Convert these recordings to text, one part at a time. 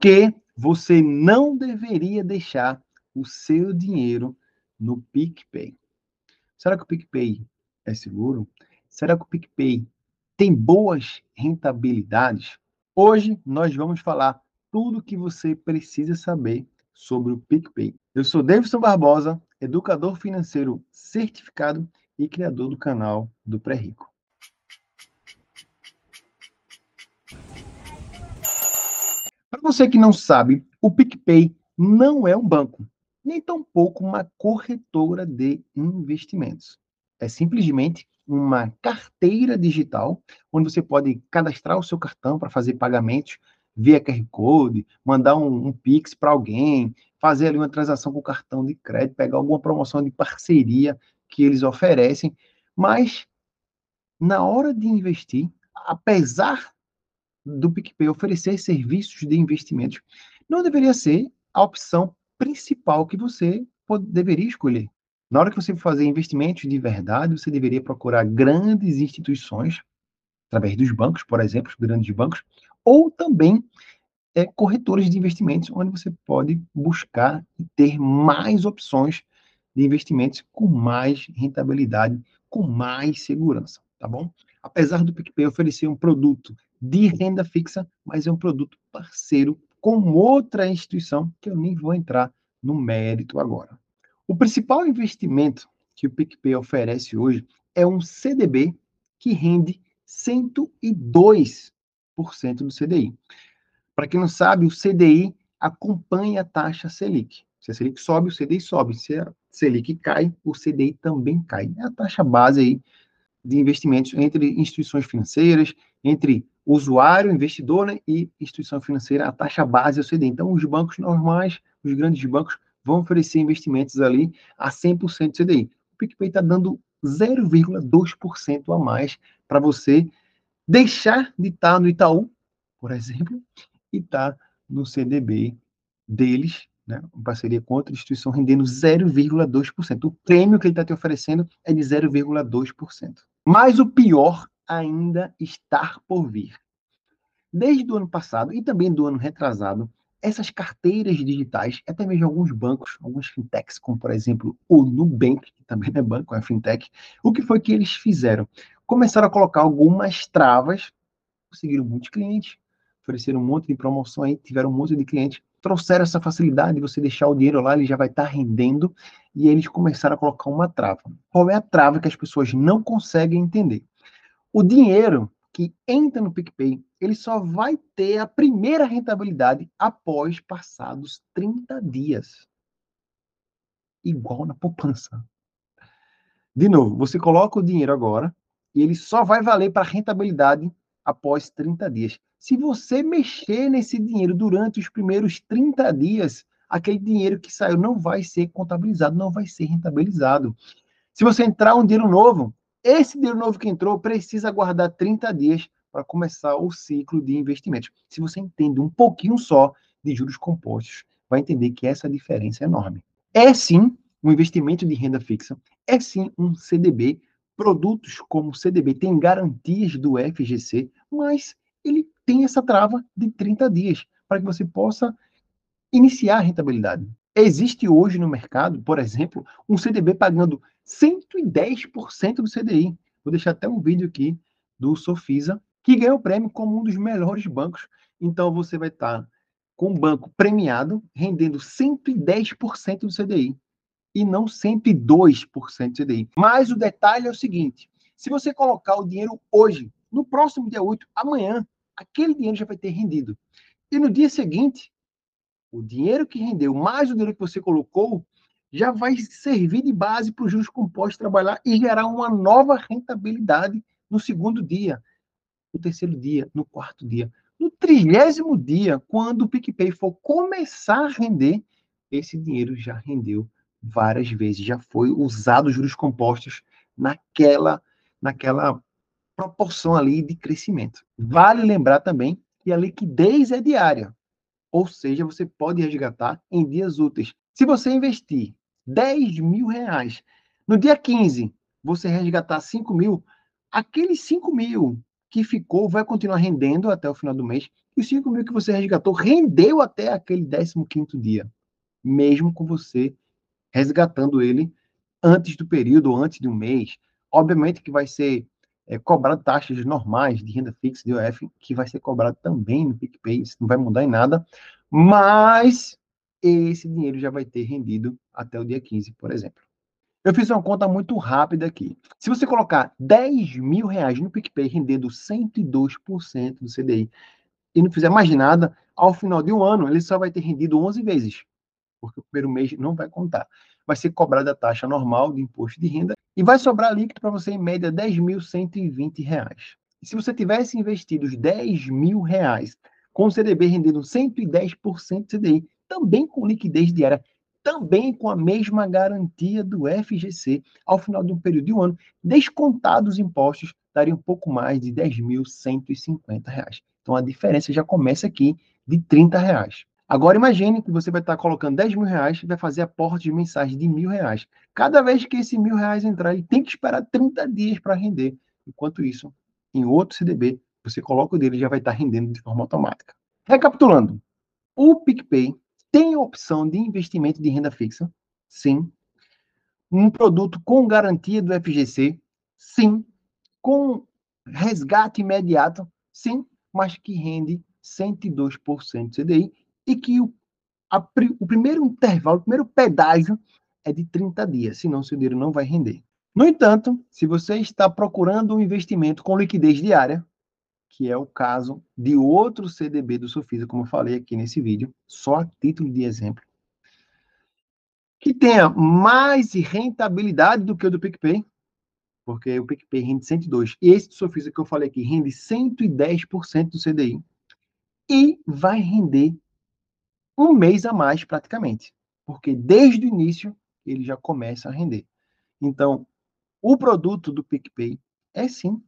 que você não deveria deixar o seu dinheiro no PicPay? Será que o PicPay é seguro? Será que o PicPay tem boas rentabilidades? Hoje nós vamos falar tudo o que você precisa saber sobre o PicPay. Eu sou Davidson Barbosa, educador financeiro certificado e criador do canal do Pré-Rico. Para você que não sabe, o PicPay não é um banco, nem tampouco uma corretora de investimentos. É simplesmente uma carteira digital onde você pode cadastrar o seu cartão para fazer pagamentos via QR Code, mandar um, um Pix para alguém, fazer ali uma transação com cartão de crédito, pegar alguma promoção de parceria que eles oferecem. Mas, na hora de investir, apesar do PicPay oferecer serviços de investimentos, não deveria ser a opção principal que você deveria escolher. Na hora que você for fazer investimentos de verdade, você deveria procurar grandes instituições, através dos bancos, por exemplo, os grandes bancos, ou também é, corretores de investimentos, onde você pode buscar e ter mais opções de investimentos com mais rentabilidade, com mais segurança, tá bom? Apesar do PicPay oferecer um produto de renda fixa, mas é um produto parceiro com outra instituição que eu nem vou entrar no mérito agora. O principal investimento que o PicPay oferece hoje é um CDB que rende 102% do CDI. Para quem não sabe, o CDI acompanha a taxa Selic. Se a Selic sobe, o CDI sobe. Se a Selic cai, o CDI também cai. É a taxa base aí de investimentos entre instituições financeiras, entre usuário, investidor né, e instituição financeira, a taxa base é o CDI. Então, os bancos normais, os grandes bancos, vão oferecer investimentos ali a 100% CDI. O PicPay está dando 0,2% a mais para você deixar de estar tá no Itaú, por exemplo, e estar tá no CDB deles, né, em parceria com outra instituição, rendendo 0,2%. O prêmio que ele está te oferecendo é de 0,2%. Mas o pior ainda está por vir. Desde o ano passado e também do ano retrasado, essas carteiras digitais, até mesmo alguns bancos, alguns fintechs, como por exemplo o Nubank, que também é banco, é fintech, o que foi que eles fizeram? Começaram a colocar algumas travas, conseguiram muitos clientes, ofereceram um monte de promoção aí, tiveram um monte de clientes, trouxeram essa facilidade de você deixar o dinheiro lá, ele já vai estar tá rendendo, e eles começaram a colocar uma trava. Qual é a trava que as pessoas não conseguem entender? O dinheiro que entra no PicPay, ele só vai ter a primeira rentabilidade após passados 30 dias. Igual na poupança. De novo, você coloca o dinheiro agora e ele só vai valer para rentabilidade após 30 dias. Se você mexer nesse dinheiro durante os primeiros 30 dias, aquele dinheiro que saiu não vai ser contabilizado, não vai ser rentabilizado. Se você entrar um dinheiro novo, esse dinheiro novo que entrou precisa aguardar 30 dias para começar o ciclo de investimentos. Se você entende um pouquinho só de juros compostos, vai entender que essa diferença é enorme. É sim um investimento de renda fixa, é sim um CDB. Produtos como o CDB têm garantias do FGC, mas ele tem essa trava de 30 dias para que você possa iniciar a rentabilidade. Existe hoje no mercado, por exemplo, um CDB pagando 110% do CDI. Vou deixar até um vídeo aqui do Sofisa, que ganhou o prêmio como um dos melhores bancos. Então você vai estar com um banco premiado, rendendo 110% do CDI e não 102% do CDI. Mas o detalhe é o seguinte: se você colocar o dinheiro hoje, no próximo dia 8, amanhã, aquele dinheiro já vai ter rendido. E no dia seguinte, o dinheiro que rendeu mais o dinheiro que você colocou já vai servir de base para os juros compostos trabalhar e gerar uma nova rentabilidade no segundo dia, no terceiro dia, no quarto dia. No trigésimo dia, quando o PicPay for começar a render, esse dinheiro já rendeu várias vezes, já foi usado os juros compostos naquela, naquela proporção ali de crescimento. Vale lembrar também que a liquidez é diária, ou seja, você pode resgatar em dias úteis. Se você investir 10 mil reais. No dia 15, você resgatar 5 mil, aqueles 5 mil que ficou vai continuar rendendo até o final do mês os 5 mil que você resgatou rendeu até aquele 15 dia, mesmo com você resgatando ele antes do período, antes de um mês. Obviamente que vai ser é, cobrado taxas normais de renda fixa, de OF, que vai ser cobrado também no PicPay, isso não vai mudar em nada, mas esse dinheiro já vai ter rendido até o dia 15, por exemplo. Eu fiz uma conta muito rápida aqui. Se você colocar 10 mil reais no PicPay rendendo 102% do CDI e não fizer mais nada, ao final de um ano ele só vai ter rendido 11 vezes, porque o primeiro mês não vai contar. Vai ser cobrada a taxa normal de imposto de renda e vai sobrar líquido para você, em média, R$ 10.120. E se você tivesse investido os 10 mil reais com o CDB rendendo 110% de CDI, também com liquidez diária, também com a mesma garantia do FGC, ao final de um período de um ano, descontados os impostos, daria um pouco mais de R$ 10.150. Então a diferença já começa aqui de 30 reais. Agora imagine que você vai estar colocando 10 mil reais e vai fazer aporte de mensagem de mil reais. Cada vez que esse mil reais entrar, ele tem que esperar 30 dias para render. Enquanto isso, em outro CDB, você coloca o dele e já vai estar rendendo de forma automática. Recapitulando, o PicPay tem opção de investimento de renda fixa? Sim. Um produto com garantia do FGC? Sim. Com resgate imediato? Sim. Mas que rende 102% CDI e que o, a, o primeiro intervalo, o primeiro pedágio é de 30 dias, senão seu dinheiro não vai render. No entanto, se você está procurando um investimento com liquidez diária, que é o caso de outro CDB do Sofisa, como eu falei aqui nesse vídeo, só a título de exemplo, que tenha mais rentabilidade do que o do PicPay, porque o PicPay rende 102, e esse do Sofisa que eu falei aqui rende 110% do CDI, e vai render um mês a mais praticamente, porque desde o início ele já começa a render. Então, o produto do PicPay é sim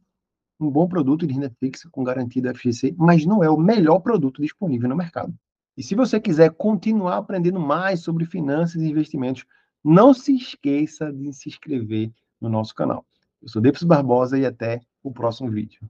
um bom produto de renda fixa com garantia da FGC, mas não é o melhor produto disponível no mercado. E se você quiser continuar aprendendo mais sobre finanças e investimentos, não se esqueça de se inscrever no nosso canal. Eu sou Depos Barbosa e até o próximo vídeo.